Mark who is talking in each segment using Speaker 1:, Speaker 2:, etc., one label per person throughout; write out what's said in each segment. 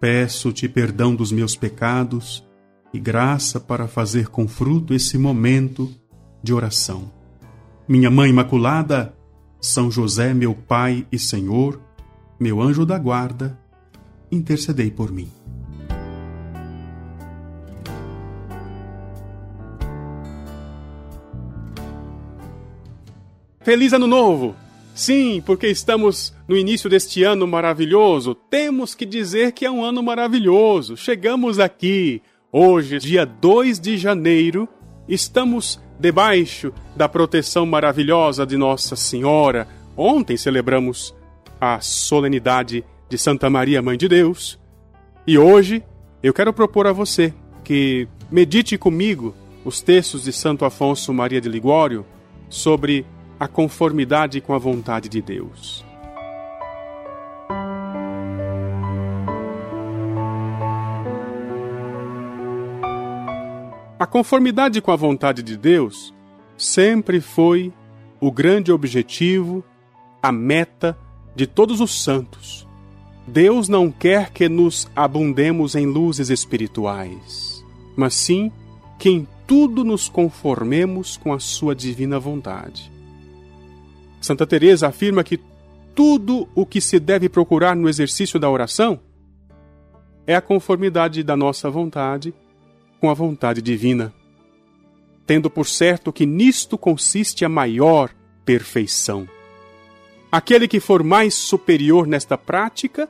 Speaker 1: Peço-te perdão dos meus pecados e graça para fazer com fruto esse momento de oração. Minha Mãe Imaculada, São José, meu Pai e Senhor, meu anjo da guarda, intercedei por mim. Feliz Ano Novo! Sim, porque estamos no início deste ano maravilhoso, temos que dizer que é um ano maravilhoso. Chegamos aqui, hoje, dia 2 de janeiro, estamos debaixo da proteção maravilhosa de Nossa Senhora. Ontem celebramos a solenidade de Santa Maria, Mãe de Deus, e hoje eu quero propor a você que medite comigo os textos de Santo Afonso Maria de Ligório sobre a conformidade com a vontade de Deus. A conformidade com a vontade de Deus sempre foi o grande objetivo, a meta de todos os santos. Deus não quer que nos abundemos em luzes espirituais, mas sim que em tudo nos conformemos com a sua divina vontade. Santa Teresa afirma que tudo o que se deve procurar no exercício da oração é a conformidade da nossa vontade com a vontade divina, tendo por certo que nisto consiste a maior perfeição. Aquele que for mais superior nesta prática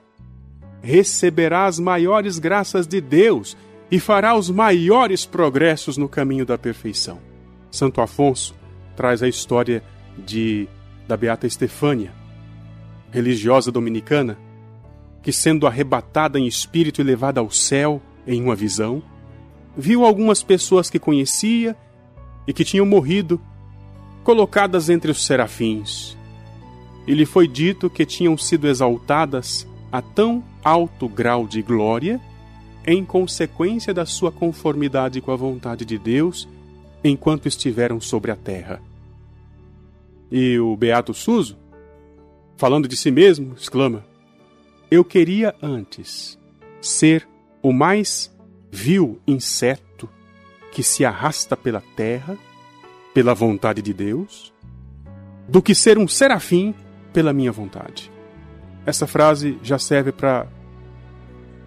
Speaker 1: receberá as maiores graças de Deus e fará os maiores progressos no caminho da perfeição. Santo Afonso traz a história de da beata Estefânia, religiosa dominicana, que sendo arrebatada em espírito e levada ao céu em uma visão, viu algumas pessoas que conhecia e que tinham morrido colocadas entre os serafins. E lhe foi dito que tinham sido exaltadas a tão alto grau de glória em consequência da sua conformidade com a vontade de Deus enquanto estiveram sobre a terra. E o Beato Suso, falando de si mesmo, exclama: Eu queria antes ser o mais vil inseto que se arrasta pela terra, pela vontade de Deus, do que ser um serafim pela minha vontade. Essa frase já serve para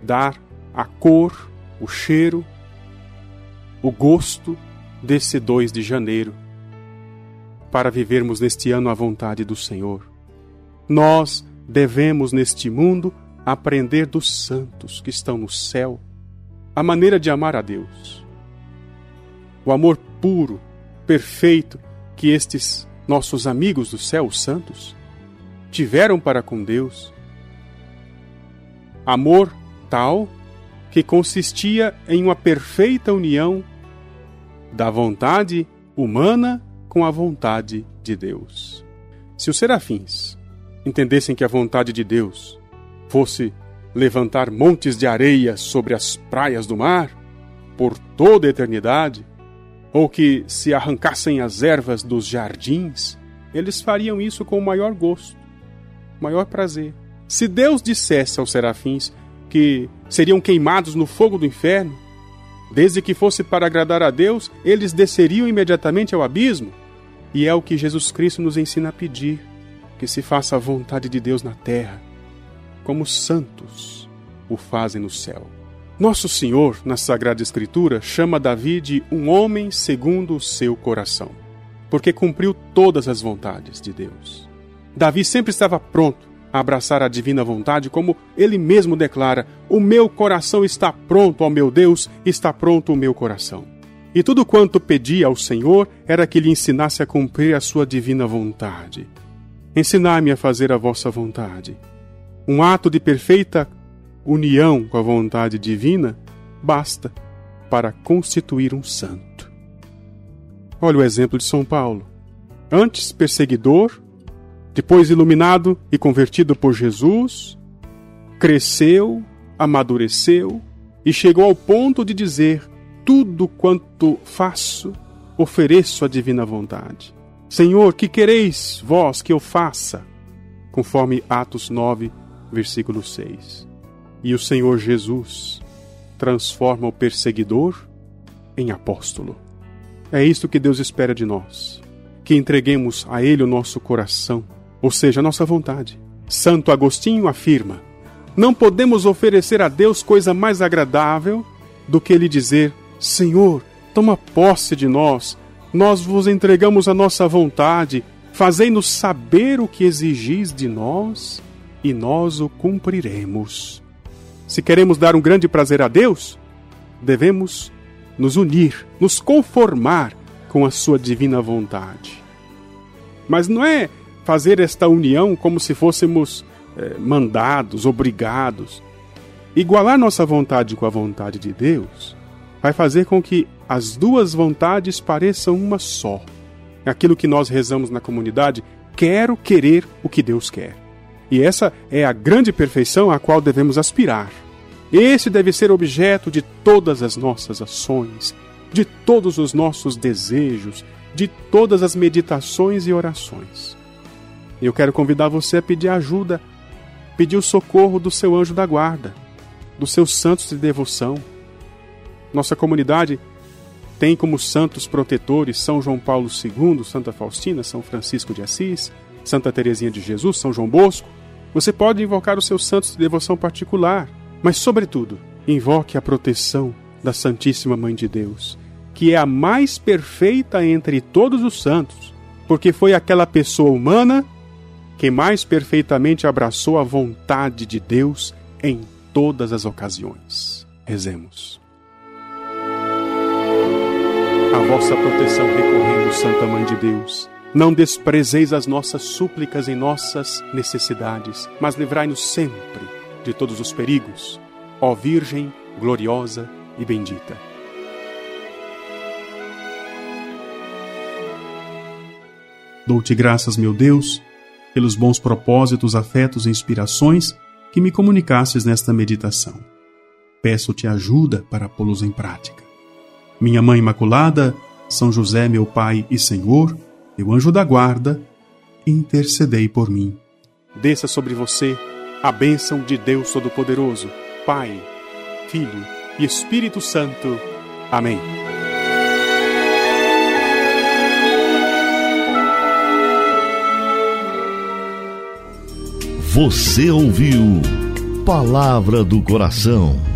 Speaker 1: dar a cor, o cheiro, o gosto desse 2 de janeiro para vivermos neste ano a vontade do Senhor. Nós devemos neste mundo aprender dos santos que estão no céu a maneira de amar a Deus. O amor puro, perfeito que estes nossos amigos do céu, os santos, tiveram para com Deus. Amor tal que consistia em uma perfeita união da vontade humana com a vontade de Deus. Se os serafins entendessem que a vontade de Deus fosse levantar montes de areia sobre as praias do mar por toda a eternidade, ou que se arrancassem as ervas dos jardins, eles fariam isso com o maior gosto, maior prazer. Se Deus dissesse aos serafins que seriam queimados no fogo do inferno, desde que fosse para agradar a Deus, eles desceriam imediatamente ao abismo. E é o que Jesus Cristo nos ensina a pedir: que se faça a vontade de Deus na terra, como os santos o fazem no céu. Nosso Senhor, na Sagrada Escritura, chama Davi de um homem segundo o seu coração, porque cumpriu todas as vontades de Deus. Davi sempre estava pronto a abraçar a divina vontade, como ele mesmo declara: O meu coração está pronto, ó meu Deus, está pronto o meu coração. E tudo quanto pedia ao Senhor era que lhe ensinasse a cumprir a sua divina vontade. Ensinai-me a fazer a vossa vontade. Um ato de perfeita união com a vontade divina basta para constituir um santo. Olha o exemplo de São Paulo. Antes perseguidor, depois iluminado e convertido por Jesus, cresceu, amadureceu e chegou ao ponto de dizer: Tudo quanto faço, ofereço à divina vontade. Senhor, que quereis vós que eu faça? Conforme Atos 9, versículo 6. E o Senhor Jesus transforma o perseguidor em apóstolo. É isto que Deus espera de nós: que entreguemos a Ele o nosso coração, ou seja, a nossa vontade. Santo Agostinho afirma: não podemos oferecer a Deus coisa mais agradável do que lhe dizer: Senhor, toma posse de nós, nós vos entregamos a nossa vontade, fazei-nos saber o que exigis de nós e nós o cumpriremos. Se queremos dar um grande prazer a Deus, devemos nos unir, nos conformar com a sua divina vontade. Mas não é fazer esta união como se fôssemos é, mandados, obrigados. Igualar nossa vontade com a vontade de Deus vai fazer com que as duas vontades pareçam uma só. Aquilo que nós rezamos na comunidade, quero querer o que Deus quer. E essa é a grande perfeição a qual devemos aspirar. Esse deve ser objeto de todas as nossas ações, de todos os nossos desejos, de todas as meditações e orações. Eu quero convidar você a pedir ajuda pediu socorro do seu anjo da guarda, dos seus santos de devoção. Nossa comunidade tem como santos protetores São João Paulo II, Santa Faustina, São Francisco de Assis, Santa Teresinha de Jesus, São João Bosco. Você pode invocar os seus santos de devoção particular, mas, sobretudo, invoque a proteção da Santíssima Mãe de Deus, que é a mais perfeita entre todos os santos, porque foi aquela pessoa humana que mais perfeitamente abraçou a vontade de Deus em todas as ocasiões. Rezemos. A vossa proteção recorremos, Santa Mãe de Deus. Não desprezeis as nossas súplicas em nossas necessidades, mas livrai-nos sempre de todos os perigos. Ó Virgem gloriosa e bendita. Dou-te graças, meu Deus pelos bons propósitos, afetos e inspirações que me comunicasses nesta meditação. Peço-te ajuda para pô-los em prática. Minha Mãe Imaculada, São José, meu Pai e Senhor, meu anjo da guarda, intercedei por mim. Desça sobre você a bênção de Deus Todo-Poderoso, Pai, Filho e Espírito Santo. Amém.
Speaker 2: Você ouviu Palavra do Coração